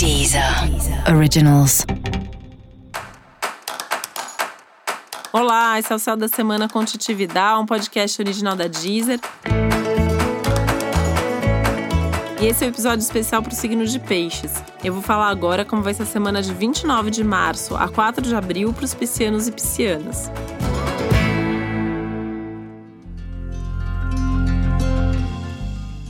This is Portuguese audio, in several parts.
Deezer Originals. Olá, esse é o Céu da Semana com Titividade, um podcast original da Deezer. E esse é o um episódio especial para o signo de Peixes. Eu vou falar agora como vai ser a semana de 29 de março a 4 de abril para os piscianos e piscianas.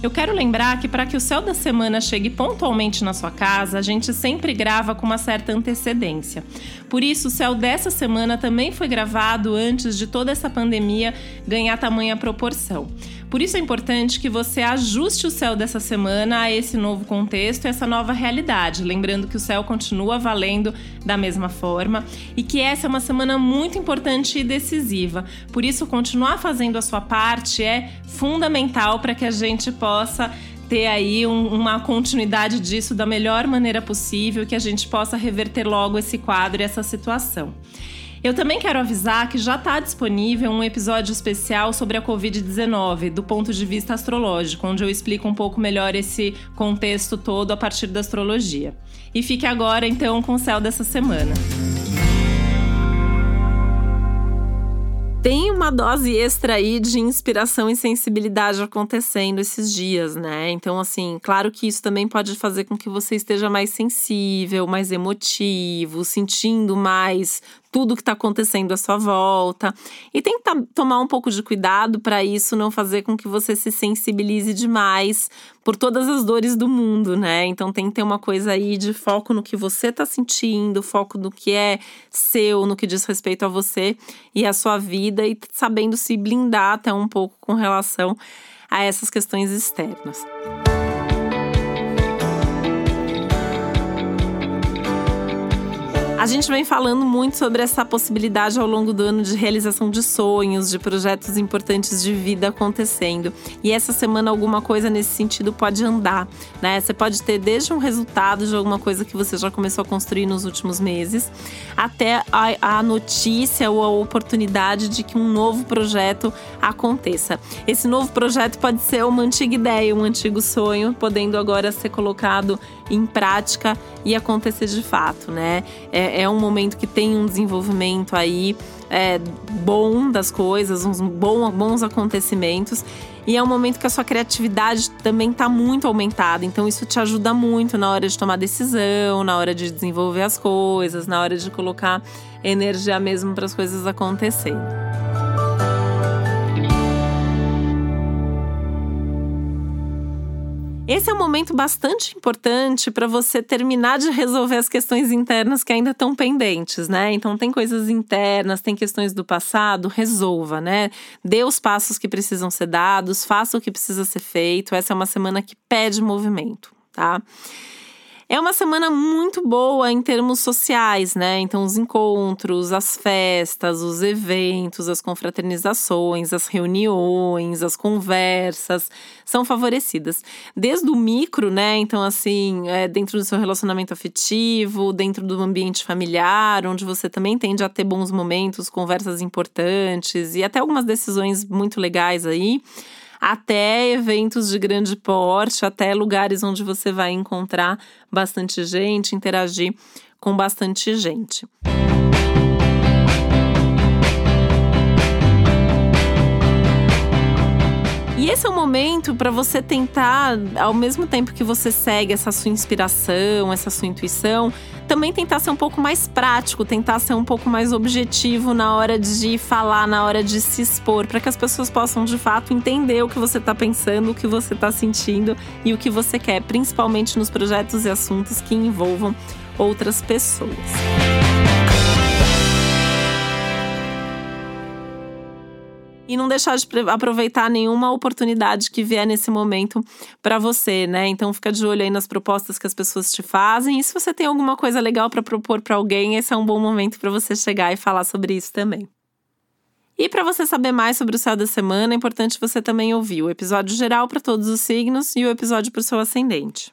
Eu quero lembrar que para que o céu da semana chegue pontualmente na sua casa, a gente sempre grava com uma certa antecedência. Por isso, o céu dessa semana também foi gravado antes de toda essa pandemia ganhar tamanha proporção. Por isso é importante que você ajuste o céu dessa semana a esse novo contexto, essa nova realidade. Lembrando que o céu continua valendo da mesma forma e que essa é uma semana muito importante e decisiva. Por isso, continuar fazendo a sua parte é fundamental para que a gente possa ter aí um, uma continuidade disso da melhor maneira possível, que a gente possa reverter logo esse quadro e essa situação. Eu também quero avisar que já está disponível um episódio especial sobre a Covid-19, do ponto de vista astrológico, onde eu explico um pouco melhor esse contexto todo a partir da astrologia. E fique agora, então, com o céu dessa semana. Tem uma dose extra aí de inspiração e sensibilidade acontecendo esses dias, né? Então, assim, claro que isso também pode fazer com que você esteja mais sensível, mais emotivo, sentindo mais tudo que está acontecendo à sua volta. E tentar tomar um pouco de cuidado para isso não fazer com que você se sensibilize demais por todas as dores do mundo, né? Então tem que ter uma coisa aí de foco no que você está sentindo, foco no que é seu, no que diz respeito a você e a sua vida e sabendo se blindar até um pouco com relação a essas questões externas. A gente vem falando muito sobre essa possibilidade ao longo do ano de realização de sonhos, de projetos importantes de vida acontecendo. E essa semana alguma coisa nesse sentido pode andar, né? Você pode ter desde um resultado de alguma coisa que você já começou a construir nos últimos meses, até a, a notícia ou a oportunidade de que um novo projeto aconteça. Esse novo projeto pode ser uma antiga ideia, um antigo sonho, podendo agora ser colocado em prática e acontecer de fato, né? É, é um momento que tem um desenvolvimento aí é, bom das coisas, uns bom, bons acontecimentos. E é um momento que a sua criatividade também está muito aumentada. Então, isso te ajuda muito na hora de tomar decisão, na hora de desenvolver as coisas, na hora de colocar energia mesmo para as coisas acontecerem. Esse é um momento bastante importante para você terminar de resolver as questões internas que ainda estão pendentes, né? Então tem coisas internas, tem questões do passado, resolva, né? Dê os passos que precisam ser dados, faça o que precisa ser feito. Essa é uma semana que pede movimento, tá? É uma semana muito boa em termos sociais, né? Então, os encontros, as festas, os eventos, as confraternizações, as reuniões, as conversas são favorecidas. Desde o micro, né? Então, assim, é, dentro do seu relacionamento afetivo, dentro do ambiente familiar, onde você também tende a ter bons momentos, conversas importantes e até algumas decisões muito legais aí até eventos de grande porte, até lugares onde você vai encontrar bastante gente, interagir com bastante gente. E esse é o momento para você tentar, ao mesmo tempo que você segue essa sua inspiração, essa sua intuição, também tentar ser um pouco mais prático, tentar ser um pouco mais objetivo na hora de falar, na hora de se expor, para que as pessoas possam de fato entender o que você está pensando, o que você está sentindo e o que você quer, principalmente nos projetos e assuntos que envolvam outras pessoas. E não deixar de aproveitar nenhuma oportunidade que vier nesse momento para você, né? Então fica de olho aí nas propostas que as pessoas te fazem. E se você tem alguma coisa legal para propor para alguém, esse é um bom momento para você chegar e falar sobre isso também. E para você saber mais sobre o céu da semana, é importante você também ouvir o episódio geral para todos os signos e o episódio para o seu ascendente.